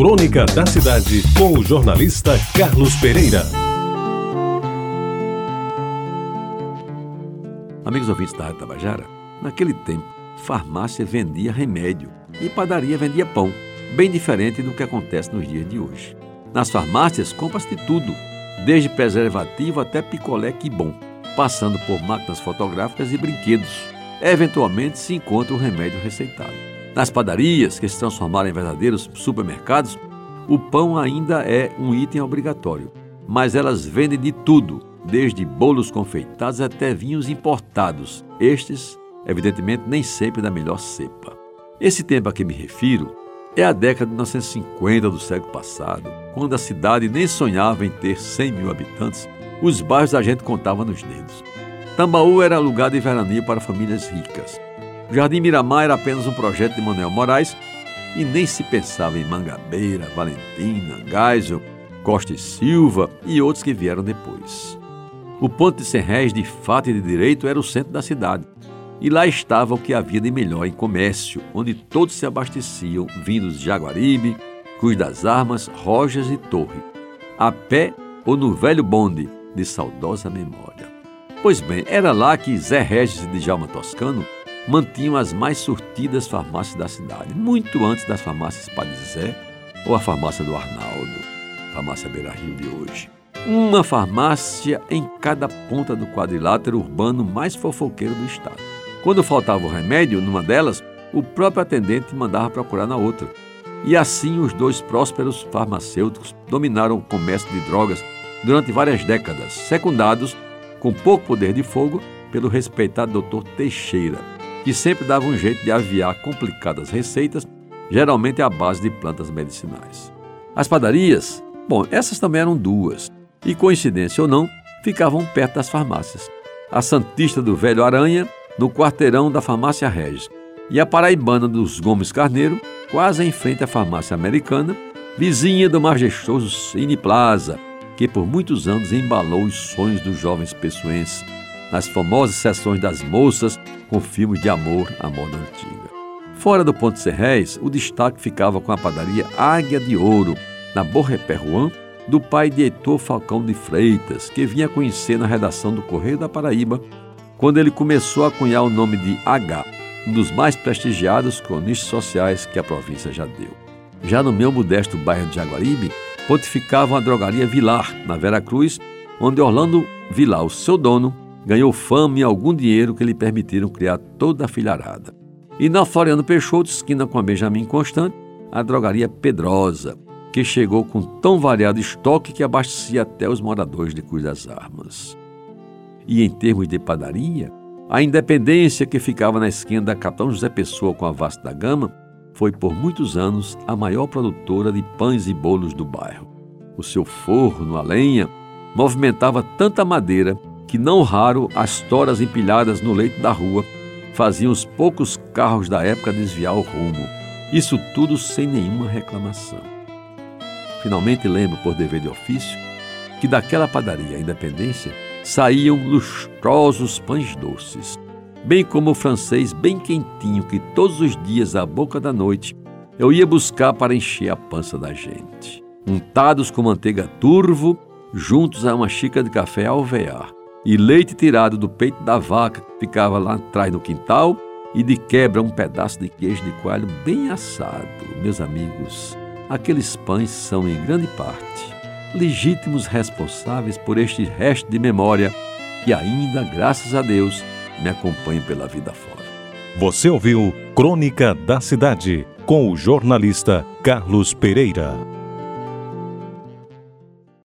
Crônica da Cidade, com o jornalista Carlos Pereira. Amigos ouvintes da Tabajara, naquele tempo, farmácia vendia remédio e padaria vendia pão, bem diferente do que acontece nos dias de hoje. Nas farmácias, compra-se de tudo, desde preservativo até picolé que bom, passando por máquinas fotográficas e brinquedos. Eventualmente se encontra o remédio receitado. Nas padarias, que se transformaram em verdadeiros supermercados, o pão ainda é um item obrigatório, mas elas vendem de tudo, desde bolos confeitados até vinhos importados, estes, evidentemente, nem sempre da melhor cepa. Esse tempo a que me refiro é a década de 1950 do século passado, quando a cidade nem sonhava em ter 100 mil habitantes, os bairros a gente contava nos dedos. Tambaú era lugar de veraneio para famílias ricas. O Jardim Miramar era apenas um projeto de Manuel Moraes e nem se pensava em Mangabeira, Valentina, Geisel, Costa e Silva e outros que vieram depois. O ponto de Réis, de fato e de direito, era o centro da cidade. E lá estava o que havia de melhor em comércio, onde todos se abasteciam, vindos de Jaguaribe, Cruz das Armas, Rojas e Torre, a pé ou no velho bonde de saudosa memória. Pois bem, era lá que Zé Regis e Djalma Toscano mantinham as mais surtidas farmácias da cidade, muito antes das farmácias Padizé ou a farmácia do Arnaldo, farmácia Beira Rio de hoje. Uma farmácia em cada ponta do quadrilátero urbano mais fofoqueiro do estado. Quando faltava o remédio numa delas, o próprio atendente mandava procurar na outra. E assim os dois prósperos farmacêuticos dominaram o comércio de drogas durante várias décadas, secundados, com pouco poder de fogo, pelo respeitado Dr. Teixeira, que sempre dava um jeito de aviar complicadas receitas, geralmente à base de plantas medicinais. As padarias, bom, essas também eram duas, e coincidência ou não, ficavam perto das farmácias. A Santista do Velho Aranha, no quarteirão da Farmácia Regis, e a Paraibana dos Gomes Carneiro, quase em frente à Farmácia Americana, vizinha do majestoso Cine Plaza, que por muitos anos embalou os sonhos dos jovens pessoenses nas famosas sessões das moças com filmes de amor à moda antiga. Fora do Ponte Serrés, o destaque ficava com a padaria Águia de Ouro, na Borrepé Juan, do pai de Heitor Falcão de Freitas, que vinha conhecer na redação do Correio da Paraíba, quando ele começou a cunhar o nome de H, um dos mais prestigiados cronistas sociais que a província já deu. Já no meu modesto bairro de Jaguaribe, pontificava a drogaria Vilar, na Vera Cruz, onde Orlando Vilar, o seu dono, ganhou fama e algum dinheiro que lhe permitiram criar toda a filharada. E na Floriano Peixoto, esquina com a Benjamin Constante, a drogaria Pedrosa, que chegou com tão variado estoque que abastecia até os moradores de Cruz das Armas. E em termos de padaria, a Independência, que ficava na esquina da Capitão José Pessoa com a Vasta da Gama, foi por muitos anos a maior produtora de pães e bolos do bairro. O seu forno a lenha movimentava tanta madeira que não raro as toras empilhadas no leito da rua faziam os poucos carros da época desviar o rumo. Isso tudo sem nenhuma reclamação. Finalmente lembro, por dever de ofício, que daquela padaria Independência saíam lustrosos pães doces, bem como o francês bem quentinho que todos os dias à boca da noite eu ia buscar para encher a pança da gente. Untados com manteiga turvo, juntos a uma xícara de café alvear e leite tirado do peito da vaca ficava lá atrás no quintal e de quebra um pedaço de queijo de coalho bem assado. Meus amigos, aqueles pães são em grande parte legítimos responsáveis por este resto de memória que ainda, graças a Deus, me acompanha pela vida fora. Você ouviu Crônica da Cidade com o jornalista Carlos Pereira.